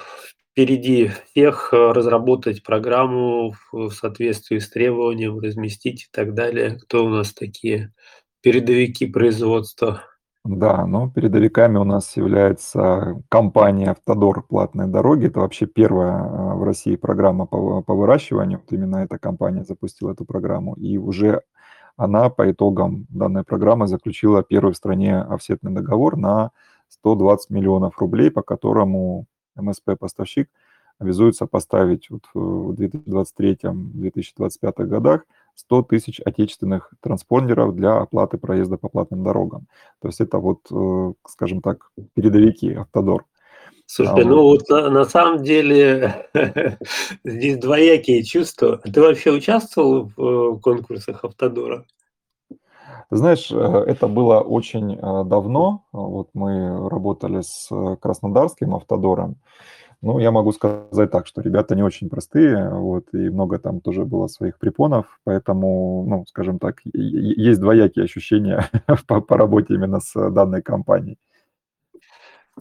впереди всех разработать программу в соответствии с требованием, разместить и так далее. Кто у нас такие передовики производства? Да, но передовиками у нас является компания «Автодор. Платные дороги». Это вообще первая а, в России программа по, по выращиванию. Вот именно эта компания запустила эту программу. И уже она по итогам данной программы заключила первый в стране офсетный договор на 120 миллионов рублей, по которому МСП-поставщик обязуется поставить вот в 2023-2025 годах 100 тысяч отечественных транспондеров для оплаты проезда по платным дорогам. То есть это вот, э, скажем так, передовики Автодор. Слушай, а, ну вот на, на самом деле *laughs* здесь двоякие чувства. Ты вообще участвовал в э, конкурсах Автодора? Знаешь, э, это было очень давно. Вот мы работали с Краснодарским автодором. Ну, я могу сказать так, что ребята не очень простые, вот, и много там тоже было своих препонов, поэтому, ну, скажем так, есть двоякие ощущения *laughs* по, по работе именно с данной компанией.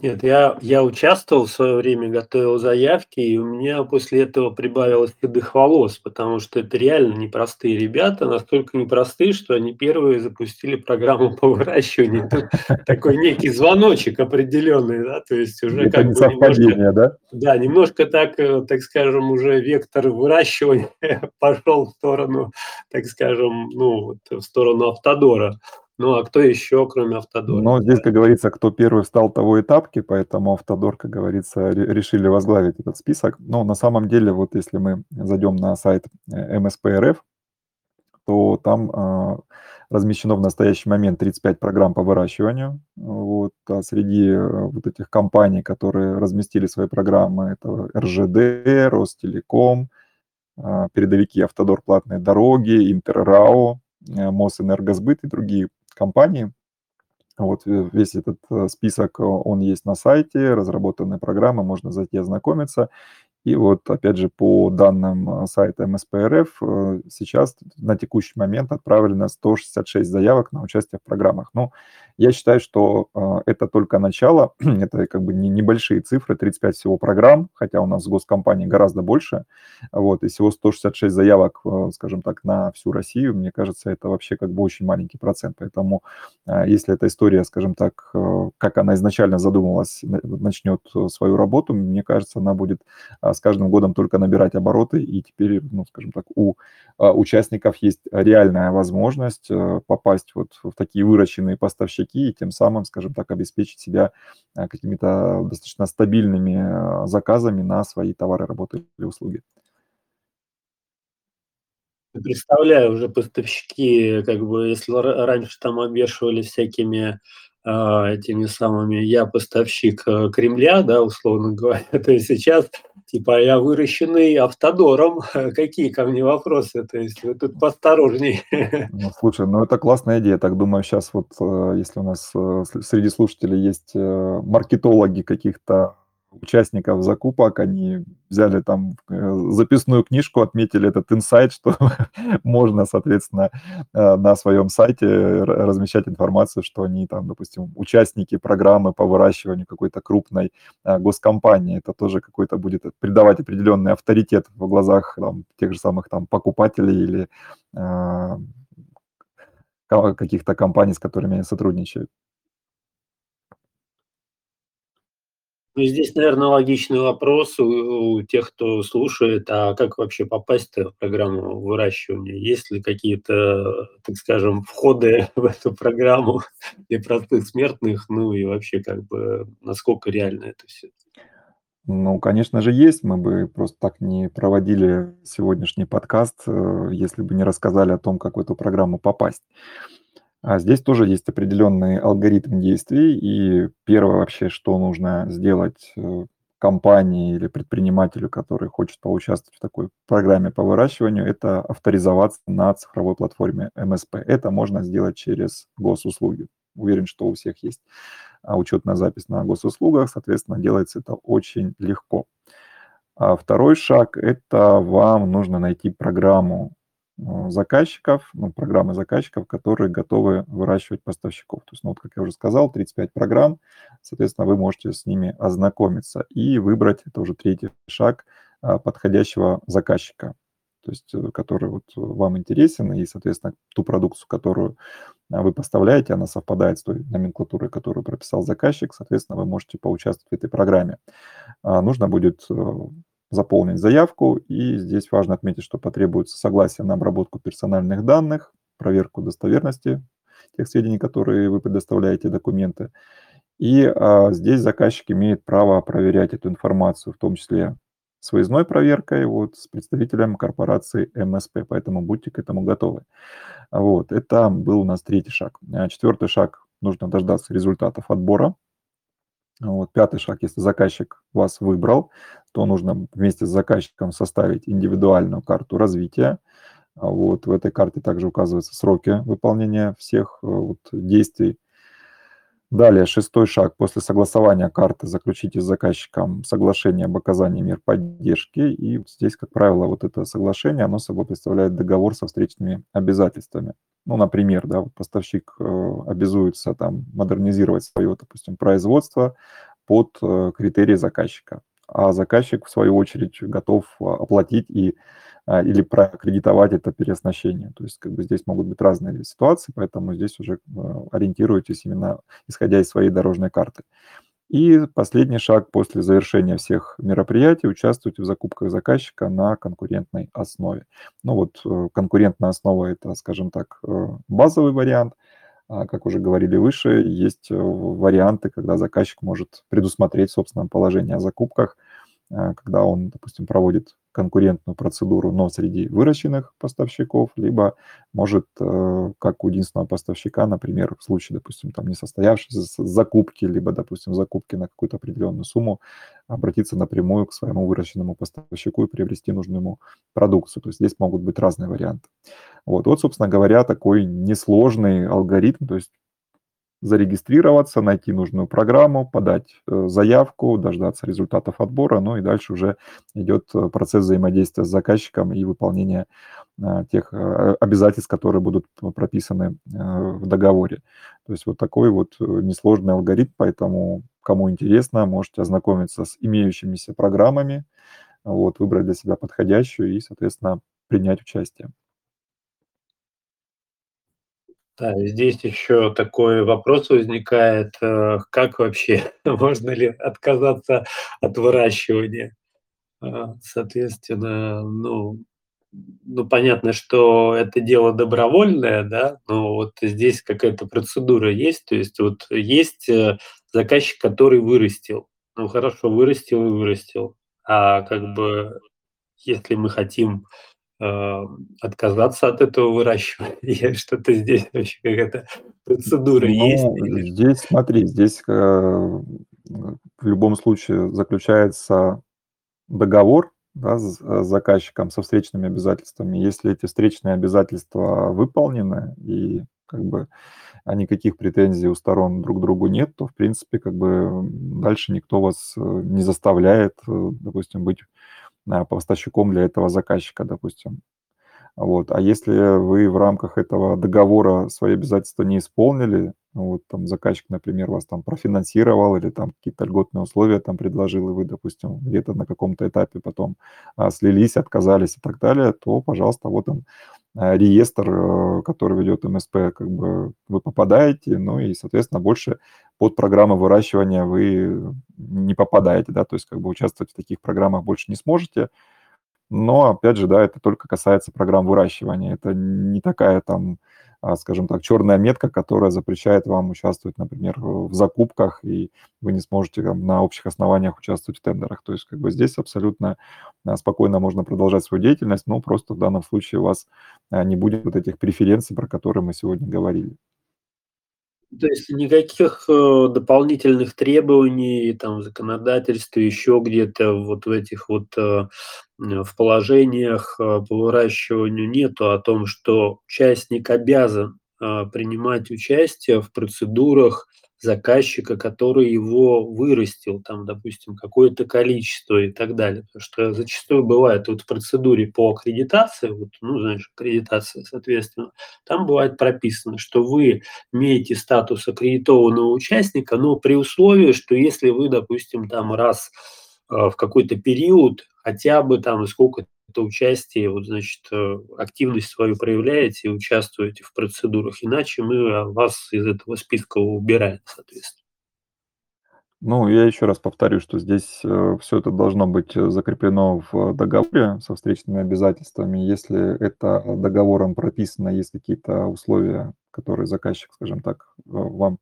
Нет, я, я участвовал в свое время, готовил заявки, и у меня после этого прибавилось седых волос, потому что это реально непростые ребята, настолько непростые, что они первые запустили программу по выращиванию. Тут *laughs* такой некий звоночек определенный, да, то есть уже как бы немножко, да? Да, немножко так, э, так скажем, уже вектор выращивания *laughs* пошел в сторону, так скажем, ну, в сторону автодора. Ну, а кто еще, кроме Автодора? Ну, здесь, как говорится, кто первый встал, того и поэтому Автодор, как говорится, решили возглавить этот список. Но на самом деле, вот если мы зайдем на сайт э, МСПРФ, то там э, размещено в настоящий момент 35 программ по выращиванию. Вот, а среди э, вот этих компаний, которые разместили свои программы, это РЖД, Ростелеком, э, передовики Автодор платные дороги, Интеррао, Мосэнергосбыт и другие компании. Вот весь этот список, он есть на сайте, разработанные программы, можно зайти ознакомиться. И вот, опять же, по данным э, сайта МСПРФ, э, сейчас на текущий момент отправлено 166 заявок на участие в программах. Ну, я считаю, что э, это только начало, *clears throat* это как бы не небольшие цифры, 35 всего программ, хотя у нас в госкомпании гораздо больше, вот, и всего 166 заявок, скажем так, на всю Россию, мне кажется, это вообще как бы очень маленький процент, поэтому если эта история, скажем так, как она изначально задумывалась, начнет свою работу, мне кажется, она будет с каждым годом только набирать обороты, и теперь, ну, скажем так, у а, участников есть реальная возможность э, попасть вот в такие выращенные поставщики и тем самым, скажем так, обеспечить себя а, какими-то достаточно стабильными а, заказами на свои товары, работы или услуги. Представляю уже поставщики, как бы, если раньше там обвешивали всякими а, этими самыми «я поставщик э, Кремля», да, условно говоря, *laughs* то есть сейчас типа «я выращенный автодором», *laughs* какие ко мне вопросы, то есть вы тут поосторожней. *laughs* Ну, слушай, ну это классная идея, так думаю, сейчас вот, э, если у нас э, среди слушателей есть маркетологи каких-то участников закупок, они взяли там э, записную книжку, отметили этот инсайт, что *laughs* можно, соответственно, э, на своем сайте размещать информацию, что они там, допустим, участники программы по выращиванию какой-то крупной э, госкомпании. Это тоже какой-то будет придавать определенный авторитет в глазах там, тех же самых там покупателей или каких-то компаний, с которыми они сотрудничают. Ну, здесь, наверное, логичный вопрос у, у тех, кто слушает, а как вообще попасть в программу выращивания? Есть ли какие-то, так скажем, входы *laughs* в эту программу *laughs* для простых смертных? Ну и вообще, как бы, насколько реально это все? Ну, конечно же, есть. Мы бы просто так не проводили сегодняшний подкаст, э, если бы не рассказали о том, как в эту программу попасть. А здесь тоже есть определенный алгоритм действий, и первое вообще, что нужно сделать э, компании или предпринимателю, который хочет поучаствовать в такой программе по выращиванию, это авторизоваться на цифровой платформе МСП. Это можно сделать через госуслуги. Уверен, что у всех есть а, учетная запись на госуслугах, соответственно, делается это очень легко. А второй шаг – это вам нужно найти программу заказчиков, ну, программы заказчиков, которые готовы выращивать поставщиков. То есть, ну, вот, как я уже сказал, 35 программ, соответственно, вы можете с ними ознакомиться и выбрать, это уже третий шаг, а, подходящего заказчика, то есть, э, который вот вам интересен, и, соответственно, ту продукцию, которую вы поставляете, она совпадает с той номенклатурой, которую прописал заказчик, соответственно, вы можете поучаствовать в этой программе. А, нужно будет э, заполнить заявку. И здесь важно отметить, что потребуется согласие на обработку персональных данных, проверку достоверности тех сведений, которые вы предоставляете, документы. И а, здесь заказчик имеет право проверять эту информацию, в том числе с выездной проверкой вот, с представителем корпорации МСП, поэтому будьте к этому готовы. Вот, это был у нас третий шаг. А четвертый шаг, нужно дождаться результатов отбора вот, пятый шаг, если заказчик вас выбрал, то нужно вместе с заказчиком составить индивидуальную карту развития. А вот, в этой карте также указываются сроки выполнения всех э, вот, действий. Далее, шестой шаг. После согласования карты заключите с заказчиком соглашение об оказании мер поддержки. И здесь, как правило, вот это соглашение, оно собой представляет договор со встречными обязательствами. Ну, например, да, поставщик э, обязуется там модернизировать свое, допустим, производство под э, критерии заказчика, а заказчик, в свою очередь, готов а, оплатить и или прокредитовать это переоснащение. То есть как бы здесь могут быть разные ситуации, поэтому здесь уже э, ориентируйтесь именно исходя из своей дорожной карты. И последний шаг после завершения всех мероприятий – участвуйте в закупках заказчика на конкурентной основе. Ну вот э, конкурентная основа – это, скажем так, э, базовый вариант. А, как уже говорили выше, есть э, варианты, когда заказчик может предусмотреть в собственном положении о закупках – а, когда он, допустим, проводит конкурентную процедуру, но среди выращенных поставщиков, либо может, э, как у единственного поставщика, например, в случае, допустим, там несостоявшейся закупки, либо, допустим, закупки на какую-то определенную сумму, обратиться напрямую к своему выращенному поставщику и приобрести нужную ему продукцию. То есть здесь могут быть разные варианты. Вот, вот собственно говоря, такой несложный алгоритм, то есть зарегистрироваться, найти нужную программу, подать э, заявку, дождаться результатов отбора, ну и дальше уже идет э, процесс взаимодействия с заказчиком и выполнения э, тех обязательств, которые будут прописаны в договоре. То есть вот такой вот несложный алгоритм, поэтому кому интересно, можете ознакомиться с имеющимися программами, вот, выбрать для себя подходящую и, соответственно, принять участие. Да, здесь еще такой вопрос возникает, э, как вообще *laughs* можно ли отказаться от выращивания? А, соответственно, ну, ну, понятно, что это дело добровольное, да, но вот здесь какая-то процедура есть, то есть вот есть э, заказчик, который вырастил, ну хорошо, вырастил и вырастил, а как бы если мы хотим отказаться от этого выращивания? *laughs* Что-то здесь вообще какая-то процедура есть? Ну, здесь смотри, здесь э, в любом случае заключается договор да, с э, заказчиком со встречными обязательствами. Если эти встречные обязательства выполнены и как бы а никаких претензий у сторон друг к другу нет, то, в принципе, как бы дальше никто вас не заставляет, допустим, быть поставщиком для этого заказчика, допустим. Вот. А если вы в рамках этого договора свои обязательства не исполнили, ну, вот там заказчик, например, вас там профинансировал или там какие-то льготные условия там предложил, и вы, допустим, где-то на каком-то этапе потом а, слились, отказались и так далее, то, пожалуйста, вот он реестр, э, который ведет МСП, как бы вы попадаете, ну и, соответственно, больше под программы выращивания вы не попадаете, да, то есть как бы участвовать в таких программах больше не сможете, но, опять же, да, это только касается программ выращивания. Это не такая там, а, скажем так, черная метка, которая запрещает вам участвовать, например, в закупках, и вы не сможете там, на общих основаниях участвовать в тендерах. То есть как бы здесь абсолютно а, спокойно можно продолжать свою деятельность, но просто в данном случае у вас а, не будет вот этих преференций, про которые мы сегодня говорили. То есть никаких э, дополнительных требований там в законодательстве, еще где-то вот в этих вот э, в положениях э, по выращиванию нету о том, что участник обязан принимать участие в процедурах заказчика, который его вырастил, там, допустим, какое-то количество и так далее. Потому что зачастую бывает вот в процедуре по аккредитации, вот, ну, знаешь, аккредитация, соответственно, там бывает прописано, что вы имеете статус аккредитованного участника, но при условии, что если вы, допустим, там раз э, в какой-то период хотя бы там сколько это участие, вот, значит, э, активность свою проявляете и участвуете в процедурах, иначе мы вас из этого списка убираем, соответственно. Ну, я еще раз повторю, что здесь э, все это должно быть э, закреплено в договоре со встречными обязательствами. Если это договором прописано, есть какие-то условия, которые заказчик, скажем так, вам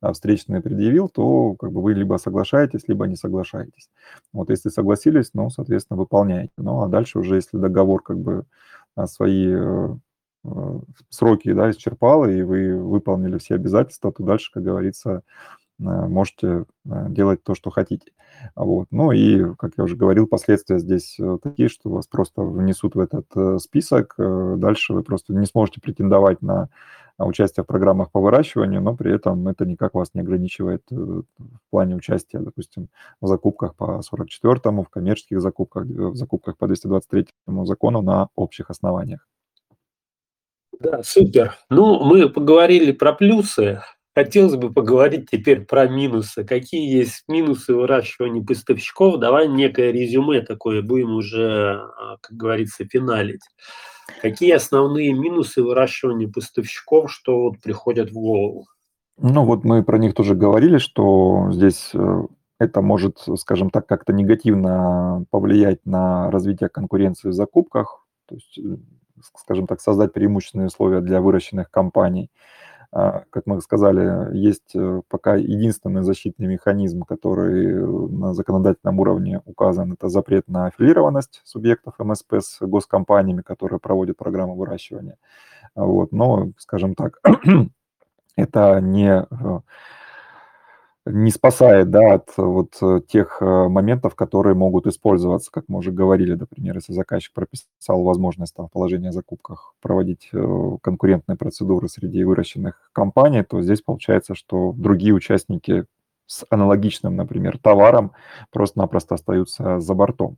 а, встречный предъявил, то как бы вы либо соглашаетесь, либо не соглашаетесь. Вот если согласились, ну, соответственно, выполняете. Ну, а дальше уже, если договор как бы а, свои э, э, сроки да, исчерпал, и вы выполнили все обязательства, то дальше, как говорится, э, можете делать то, что хотите. Вот. Ну и, как я уже говорил, последствия здесь такие, что вас просто внесут в этот список. Дальше вы просто не сможете претендовать на участие в программах по выращиванию, но при этом это никак вас не ограничивает э, в плане участия, допустим, в закупках по 44-му, в коммерческих закупках, э, в закупках по 223-му закону на общих основаниях. Да, супер. Ну, мы поговорили про плюсы. Хотелось бы поговорить теперь про минусы. Какие есть минусы выращивания поставщиков? Давай некое резюме такое будем уже, а, как говорится, финалить. Какие основные минусы выращивания поставщиков, что вот приходят в голову? Ну вот мы про них тоже говорили, что здесь э, это может, скажем так, как-то негативно повлиять на развитие конкуренции в закупках, то есть, э, скажем так, создать преимущественные условия для выращенных компаний. А, как мы сказали, есть э, пока единственный защитный механизм, который на законодательном уровне указан, это запрет на аффилированность субъектов МСП с госкомпаниями, которые проводят программу выращивания. Вот. Но, скажем так, *clears throat* это не э, не спасает, да, от вот тех моментов, которые могут использоваться, как мы уже говорили, например, если заказчик прописал возможность там в положении о закупках проводить конкурентные процедуры среди выращенных компаний, то здесь получается, что другие участники с аналогичным, например, товаром просто-напросто остаются за бортом.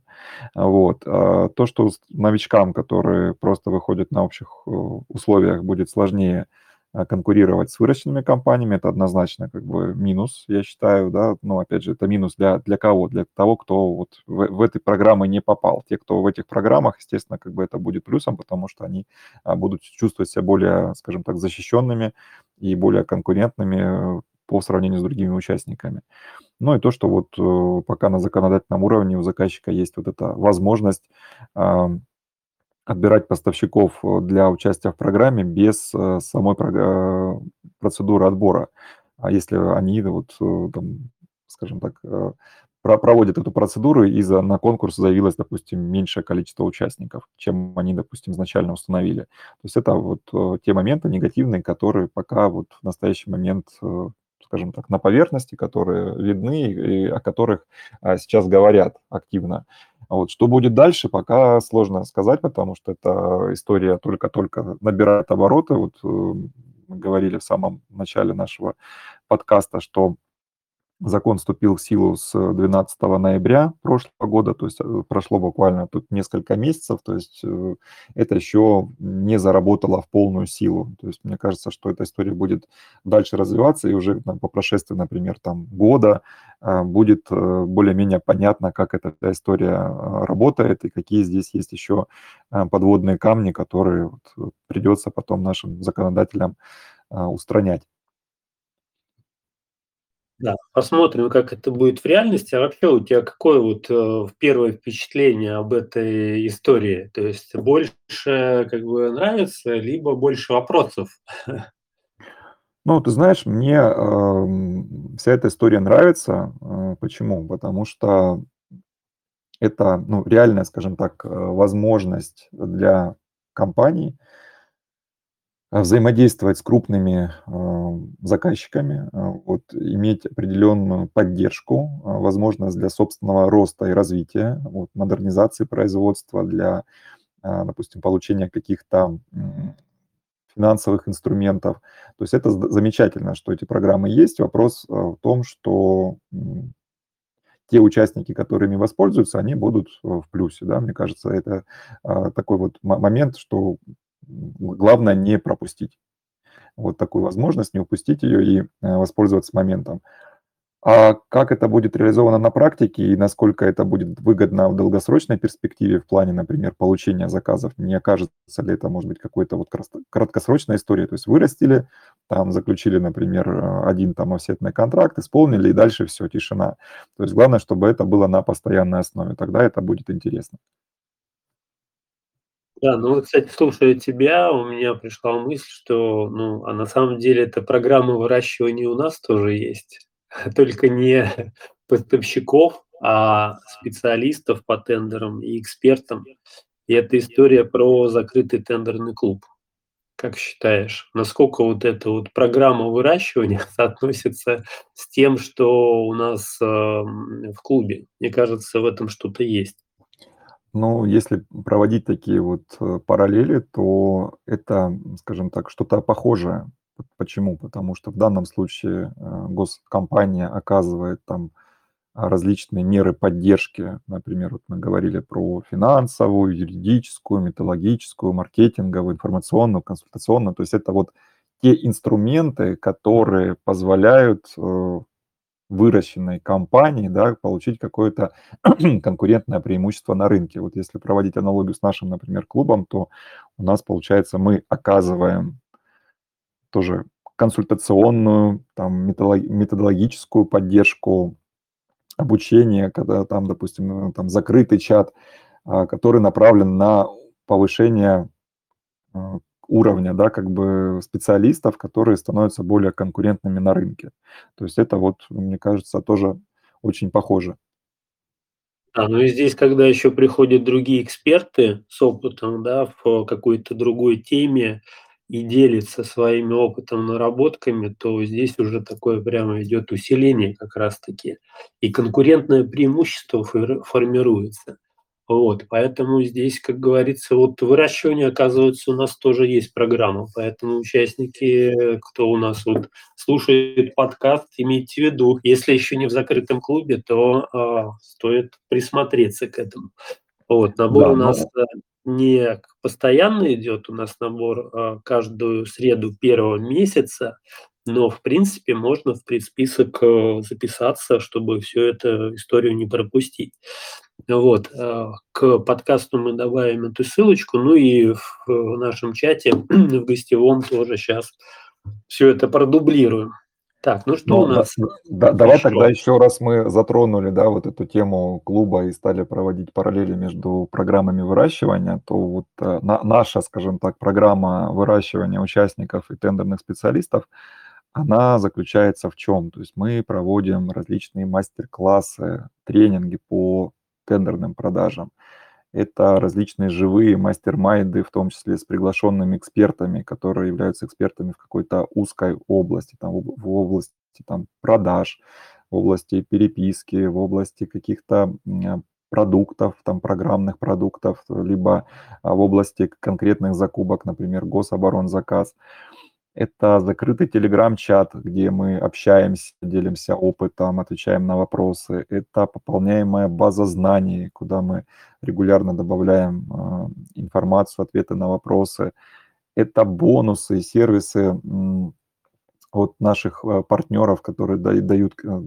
Вот. А то, что новичкам, которые просто выходят на общих э, условиях, будет сложнее конкурировать с выращенными компаниями, это однозначно как бы минус, я считаю, да, но опять же, это минус для, для кого? Для того, кто вот в, в этой программы не попал. Те, кто в этих программах, естественно, как бы это будет плюсом, потому что они а, будут чувствовать себя более, скажем так, защищенными и более конкурентными по сравнению с другими участниками. Ну и то, что вот э, пока на законодательном уровне у заказчика есть вот эта возможность отбирать поставщиков э, для участия в программе без э, самой процедуры отбора. А если они вот, там, скажем так, проводят эту процедуру, и за, на конкурс заявилось, допустим, меньшее количество участников, чем они, допустим, изначально установили. То есть это вот те моменты негативные, которые пока вот в настоящий момент скажем так, на поверхности, которые видны и о которых а, сейчас говорят активно. Вот. Что будет дальше, пока сложно сказать, потому что эта история только-только набирает обороты. Вот э, мы говорили в самом начале нашего подкаста, что Закон вступил в силу с 12 ноября прошлого года, то есть э, прошло буквально тут несколько месяцев, то есть э, это еще не заработало в полную силу. То есть мне кажется, что эта история будет дальше развиваться, и уже там, по прошествии, например, там, года э, будет более-менее понятно, как эта история работает и какие здесь есть еще подводные камни, которые придется потом нашим законодателям устранять. Да, посмотрим, как это будет в реальности. А вообще у тебя какое вот э, первое впечатление об этой истории? То есть больше как бы нравится, либо больше вопросов? Ну, ты знаешь, мне э, вся эта история нравится. Э, почему? Потому что это ну, реальная, скажем так, э, возможность для компаний – взаимодействовать с крупными а, заказчиками, а, вот, иметь определенную поддержку, возможность для собственного роста и развития, вот, модернизации производства, для, допустим, получения каких-то финансовых инструментов. То есть это замечательно, что эти программы есть. Вопрос в том, что те участники, которыми воспользуются, они будут в плюсе. Да? Мне кажется, это такой вот момент, что главное не пропустить вот такую возможность, не упустить ее и э, воспользоваться моментом. А как это будет реализовано на практике и насколько это будет выгодно в долгосрочной перспективе в плане, например, получения заказов, не окажется ли это, может быть, какой-то вот краткосрочная история, то есть вырастили, там заключили, например, э, один там офсетный контракт, исполнили, и дальше все, тишина. То есть главное, чтобы это было на постоянной основе, тогда это будет интересно. Да, ну вот, кстати, слушая тебя, у меня пришла мысль, что, ну, а на самом деле эта программа выращивания у нас тоже есть, *laughs* только не *laughs* поставщиков, а специалистов по тендерам и экспертам. И это история про закрытый тендерный клуб. Как считаешь, насколько вот эта вот программа выращивания *laughs* соотносится с тем, что у нас э, в клубе? Мне кажется, в этом что-то есть. Ну, если проводить такие вот э, параллели, то это, скажем так, что-то похожее. Почему? Потому что в данном случае э, госкомпания оказывает там а, различные меры поддержки. Например, вот мы говорили про финансовую, юридическую, металлогическую, маркетинговую, информационную, консультационную. То есть это вот те инструменты, которые позволяют э, выращенной компании, да, получить какое-то *clears throat* конкурентное преимущество на рынке. Вот если проводить аналогию с нашим, например, клубом, то у нас, получается, мы оказываем тоже консультационную, там, методологическую поддержку, обучение, когда там, допустим, там закрытый чат, а, который направлен на повышение а, уровня, да, как бы специалистов, которые становятся более конкурентными на рынке. То есть это вот, мне кажется, тоже очень похоже. А, ну и здесь, когда еще приходят другие эксперты с опытом, да, в какой-то другой теме, и делится своими опытом, наработками, то здесь уже такое прямо идет усиление как раз-таки, и конкурентное преимущество формируется. Вот, поэтому здесь, как говорится, вот выращивание, оказывается, у нас тоже есть программа, поэтому участники, кто у нас вот слушает подкаст, имейте в виду, если еще не в закрытом клубе, то э, стоит присмотреться к этому. Вот, набор да, у нас но... не постоянно идет, у нас набор э, каждую среду первого месяца, но, в принципе, можно в предсписок э, записаться, чтобы всю эту историю не пропустить. Вот. Э, к подкасту мы добавим эту ссылочку, ну и в нашем чате, *clears throat* в гостевом тоже сейчас все это продублируем. Так, ну что ну, у нас? Да, давай тогда еще раз мы затронули, да, вот эту тему клуба и стали проводить параллели между программами выращивания, то вот э, на, наша, скажем так, программа выращивания участников и тендерных специалистов – она заключается в чем? То есть мы проводим различные мастер-классы, тренинги по тендерным продажам. Это различные живые мастер-майнды, в том числе с приглашенными экспертами, которые являются экспертами в какой-то узкой области, там, в области там, продаж, в области переписки, в области каких-то продуктов, там, программных продуктов, либо а, в области конкретных закупок, например, гособоронзаказ. заказ это закрытый телеграм-чат, где мы общаемся, делимся опытом, отвечаем на вопросы. Это пополняемая база знаний, куда мы регулярно добавляем э, информацию, ответы на вопросы. Это бонусы, сервисы от наших э, партнеров, которые дают э,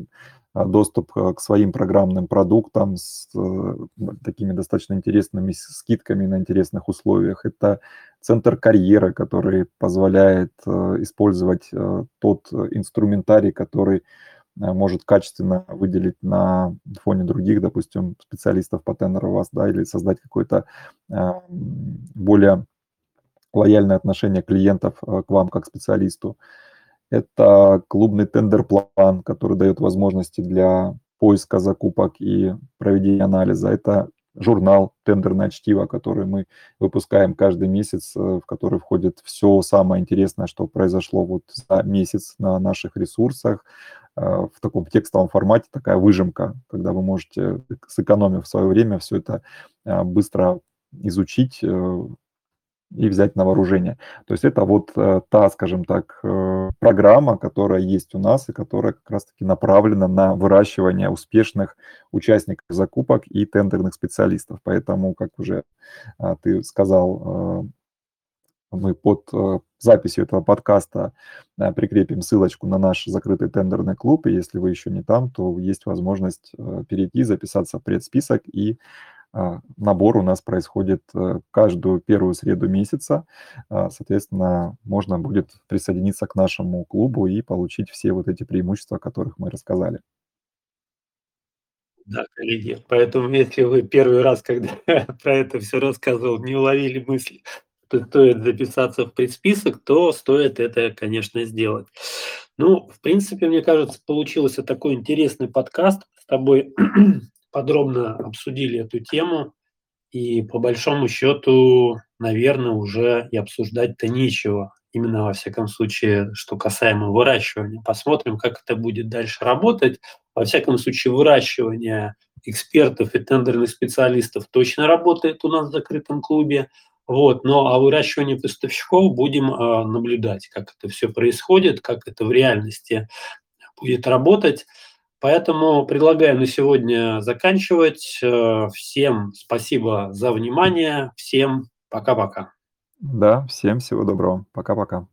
доступ к своим программным продуктам с такими достаточно интересными скидками на интересных условиях. Это центр карьеры, который позволяет э, использовать э, тот инструментарий, который э, может качественно выделить на фоне других, допустим, специалистов по тендеру вас, да, или создать какое-то более лояльное отношение клиентов к вам как специалисту. Это клубный тендер-план, который дает возможности для поиска закупок и проведения анализа. Это журнал «Тендерное чтиво», который мы выпускаем каждый месяц, э, в который входит все самое интересное, что произошло вот за месяц на наших ресурсах, э, в таком текстовом формате, такая выжимка, когда вы можете, сэкономив свое время, все это э, быстро изучить, и взять на вооружение. То есть это вот э, та, скажем так, э, программа, которая есть у нас и которая как раз-таки направлена на выращивание успешных участников закупок и тендерных специалистов. Поэтому, как уже а, ты сказал, э, мы под записью этого подкаста прикрепим ссылочку на наш закрытый тендерный клуб, и если вы еще не там, то есть возможность перейти, записаться в предсписок и набор у нас происходит э, каждую первую среду месяца. А, соответственно, можно будет присоединиться к нашему клубу и получить все вот эти преимущества, о которых мы рассказали. Да, коллеги, поэтому если вы первый раз, когда *laughs* про это все рассказывал, не уловили мысли, что стоит записаться в предсписок, то стоит это, конечно, сделать. Ну, в принципе, мне кажется, получился такой интересный подкаст с тобой *clears throat* подробно обсудили эту тему, и по большому счету, наверное, уже и обсуждать-то нечего. Именно во всяком случае, что касаемо выращивания. Посмотрим, как это будет дальше работать. Во всяком случае, выращивание экспертов и тендерных специалистов точно работает у нас в закрытом клубе. Вот, но а выращивание поставщиков будем э, наблюдать, как это все происходит, как это в реальности будет работать. Поэтому предлагаю на сегодня заканчивать. Э, всем спасибо за внимание. Всем пока-пока. Да, всем всего доброго. Пока-пока.